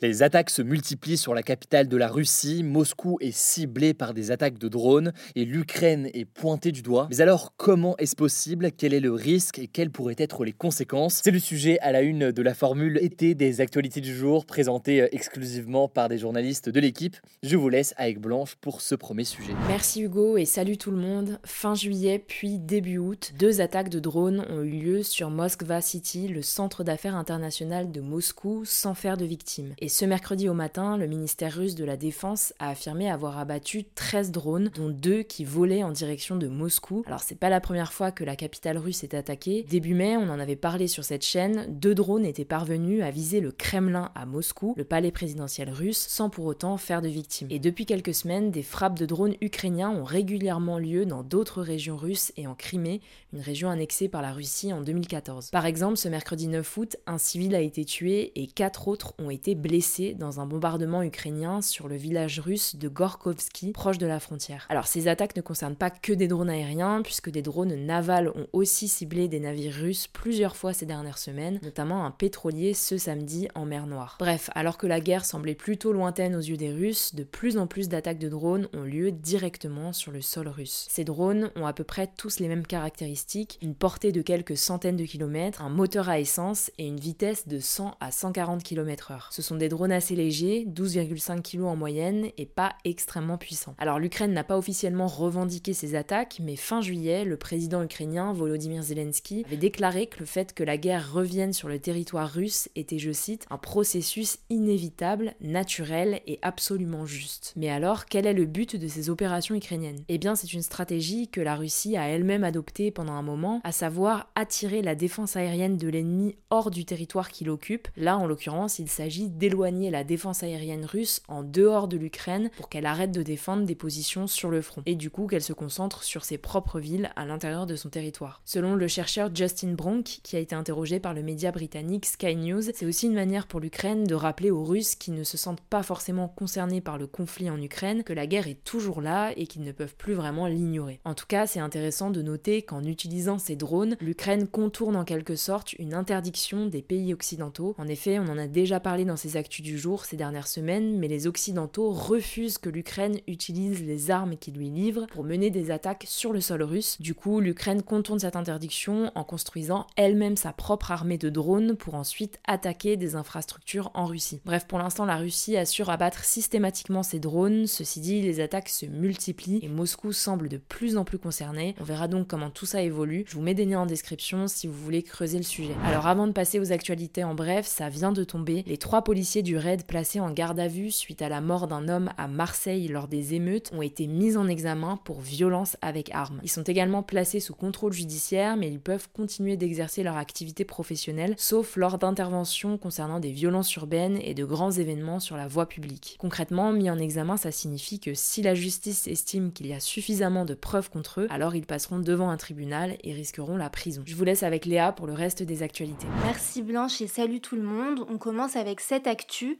Les attaques se multiplient sur la capitale de la Russie. Moscou est ciblé par des attaques de drones et l'Ukraine est pointée du doigt. Mais alors, comment est-ce possible? Quel est le risque et quelles pourraient être les conséquences? C'est le sujet à la une de la formule été des actualités du jour, présentée euh, exclusivement par des journalistes de l'équipe. Je vous laisse avec Blanche pour ce premier sujet. Merci Hugo et salut tout le monde. Fin juillet puis début août, deux attaques de drones ont eu lieu sur Moskva City, le centre d'affaires international de Moscou, sans faire de victimes. Ce mercredi au matin, le ministère russe de la Défense a affirmé avoir abattu 13 drones, dont deux qui volaient en direction de Moscou. Alors c'est pas la première fois que la capitale russe est attaquée. Début mai, on en avait parlé sur cette chaîne, deux drones étaient parvenus à viser le Kremlin à Moscou, le palais présidentiel russe, sans pour autant faire de victimes. Et depuis quelques semaines, des frappes de drones ukrainiens ont régulièrement lieu dans d'autres régions russes et en Crimée, une région annexée par la Russie en 2014. Par exemple, ce mercredi 9 août, un civil a été tué et quatre autres ont été blessés dans un bombardement ukrainien sur le village russe de Gorkovski, proche de la frontière. Alors ces attaques ne concernent pas que des drones aériens, puisque des drones navals ont aussi ciblé des navires russes plusieurs fois ces dernières semaines, notamment un pétrolier ce samedi en mer Noire. Bref, alors que la guerre semblait plutôt lointaine aux yeux des Russes, de plus en plus d'attaques de drones ont lieu directement sur le sol russe. Ces drones ont à peu près tous les mêmes caractéristiques, une portée de quelques centaines de kilomètres, un moteur à essence et une vitesse de 100 à 140 km/h. Ce sont des drones assez légers, 12,5 kg en moyenne, et pas extrêmement puissants. Alors l'Ukraine n'a pas officiellement revendiqué ces attaques, mais fin juillet, le président ukrainien Volodymyr Zelensky avait déclaré que le fait que la guerre revienne sur le territoire russe était, je cite, un processus inévitable, naturel et absolument juste. Mais alors, quel est le but de ces opérations ukrainiennes? Eh bien, c'est une stratégie que la Russie a elle-même adoptée pendant un moment, à savoir attirer la défense aérienne de l'ennemi hors du territoire qu'il occupe. Là, en l'occurrence, il s'agit d'éloigner la défense aérienne russe en dehors de l'Ukraine pour qu'elle arrête de défendre des positions sur le front, et du coup qu'elle se concentre sur ses propres villes à l'intérieur de son territoire. Selon le chercheur Justin Bronk, qui a été interrogé par le média britannique Sky News, c'est aussi une manière pour l'Ukraine de rappeler aux Russes qui ne se sentent pas forcément concernés par le conflit en Ukraine que la guerre est toujours là et qu'ils ne peuvent plus vraiment l'ignorer. En tout cas, c'est intéressant de noter qu'en utilisant ces drones, l'Ukraine contourne en quelque sorte une interdiction des pays occidentaux. En effet, on en a déjà parlé dans ces du jour ces dernières semaines, mais les Occidentaux refusent que l'Ukraine utilise les armes qu'ils lui livrent pour mener des attaques sur le sol russe. Du coup, l'Ukraine contourne cette interdiction en construisant elle-même sa propre armée de drones pour ensuite attaquer des infrastructures en Russie. Bref, pour l'instant, la Russie assure abattre systématiquement ses drones. Ceci dit, les attaques se multiplient et Moscou semble de plus en plus concerné. On verra donc comment tout ça évolue. Je vous mets des liens en description si vous voulez creuser le sujet. Alors avant de passer aux actualités en bref, ça vient de tomber. Les trois policiers du raid placés en garde à vue suite à la mort d'un homme à Marseille lors des émeutes ont été mis en examen pour violence avec armes. Ils sont également placés sous contrôle judiciaire, mais ils peuvent continuer d'exercer leur activité professionnelle, sauf lors d'interventions concernant des violences urbaines et de grands événements sur la voie publique. Concrètement, mis en examen, ça signifie que si la justice estime qu'il y a suffisamment de preuves contre eux, alors ils passeront devant un tribunal et risqueront la prison. Je vous laisse avec Léa pour le reste des actualités. Merci Blanche et salut tout le monde. On commence avec cette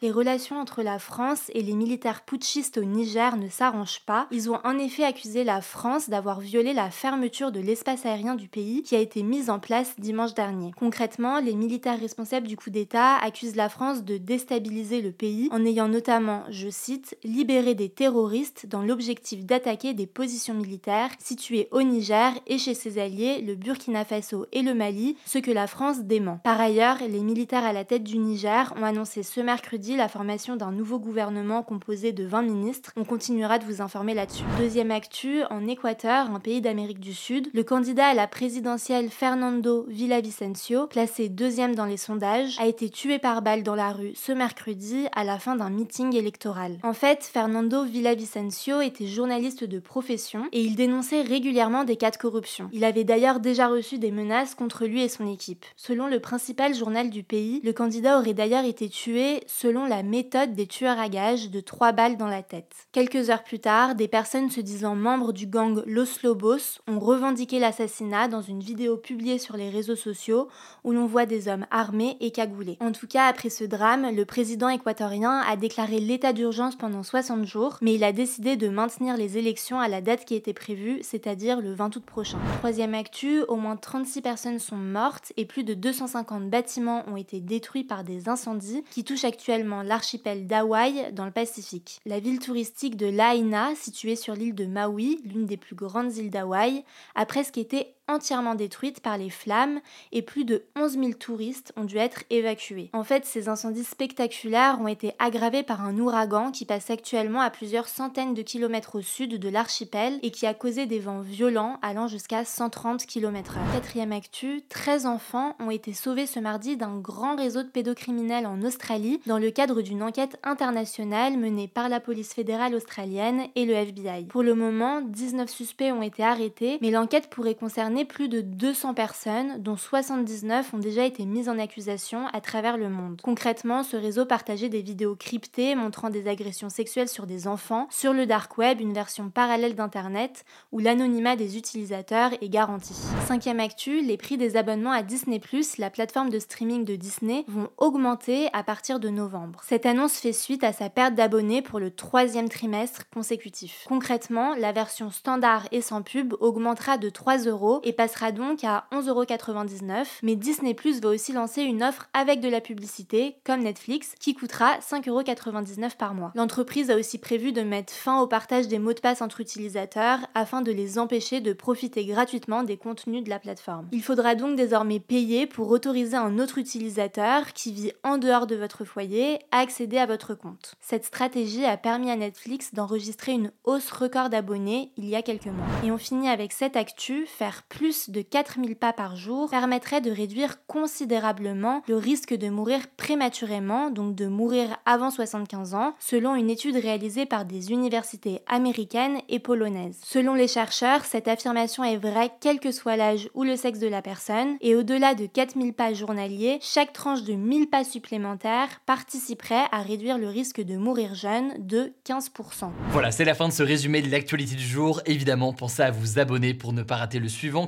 Les relations entre la France et les militaires putschistes au Niger ne s'arrangent pas. Ils ont en effet accusé la France d'avoir violé la fermeture de l'espace aérien du pays qui a été mise en place dimanche dernier. Concrètement, les militaires responsables du coup d'État accusent la France de déstabiliser le pays en ayant notamment, je cite, libéré des terroristes dans l'objectif d'attaquer des positions militaires situées au Niger et chez ses alliés, le Burkina Faso et le Mali, ce que la France dément. Par ailleurs, les militaires à la tête du Niger ont annoncé ce mercredi la formation d'un nouveau gouvernement composé de 20 ministres. On continuera de vous informer là-dessus. Deuxième actu, en Équateur, un pays d'Amérique du Sud, le candidat à la présidentielle Fernando Villavicencio, classé deuxième dans les sondages, a été tué par balle dans la rue ce mercredi à la fin d'un meeting électoral. En fait, Fernando Villavicencio était journaliste de profession et il dénonçait régulièrement des cas de corruption. Il avait d'ailleurs déjà reçu des menaces contre lui et son équipe. Selon le principal journal du pays, le candidat aurait d'ailleurs été tué selon la méthode des tueurs à gages de trois balles dans la tête. Quelques heures plus tard, des personnes se disant membres du gang Los Lobos ont revendiqué l'assassinat dans une vidéo publiée sur les réseaux sociaux où l'on voit des hommes armés et cagoulés. En tout cas, après ce drame, le président équatorien a déclaré l'état d'urgence pendant 60 jours, mais il a décidé de maintenir les élections à la date qui était prévue, c'est-à-dire le 20 août prochain. Troisième actu, au moins 36 personnes sont mortes et plus de 250 bâtiments ont été détruits par des incendies qui touchent actuellement l'archipel d'Hawaï dans le Pacifique. La ville touristique de Lahaina, située sur l'île de Maui, l'une des plus grandes îles d'Hawaï, a presque été entièrement détruite par les flammes et plus de 11 000 touristes ont dû être évacués. En fait, ces incendies spectaculaires ont été aggravés par un ouragan qui passe actuellement à plusieurs centaines de kilomètres au sud de l'archipel et qui a causé des vents violents allant jusqu'à 130 km/h. Quatrième actu, 13 enfants ont été sauvés ce mardi d'un grand réseau de pédocriminels en Australie dans le cadre d'une enquête internationale menée par la police fédérale australienne et le FBI. Pour le moment, 19 suspects ont été arrêtés, mais l'enquête pourrait concerner plus de 200 personnes, dont 79 ont déjà été mises en accusation à travers le monde. Concrètement, ce réseau partageait des vidéos cryptées montrant des agressions sexuelles sur des enfants sur le dark web, une version parallèle d'Internet où l'anonymat des utilisateurs est garanti. Cinquième actu, les prix des abonnements à Disney ⁇ la plateforme de streaming de Disney, vont augmenter à partir de novembre. Cette annonce fait suite à sa perte d'abonnés pour le troisième trimestre consécutif. Concrètement, la version standard et sans pub augmentera de 3 euros et passera donc à 11,99€. Mais Disney Plus va aussi lancer une offre avec de la publicité, comme Netflix, qui coûtera 5,99€ par mois. L'entreprise a aussi prévu de mettre fin au partage des mots de passe entre utilisateurs afin de les empêcher de profiter gratuitement des contenus de la plateforme. Il faudra donc désormais payer pour autoriser un autre utilisateur qui vit en dehors de votre foyer à accéder à votre compte. Cette stratégie a permis à Netflix d'enregistrer une hausse record d'abonnés il y a quelques mois. Et on finit avec cette actu, faire plus plus de 4000 pas par jour permettrait de réduire considérablement le risque de mourir prématurément, donc de mourir avant 75 ans, selon une étude réalisée par des universités américaines et polonaises. Selon les chercheurs, cette affirmation est vraie quel que soit l'âge ou le sexe de la personne, et au-delà de 4000 pas journaliers, chaque tranche de 1000 pas supplémentaires participerait à réduire le risque de mourir jeune de 15%. Voilà, c'est la fin de ce résumé de l'actualité du jour. Évidemment, pensez à vous abonner pour ne pas rater le suivant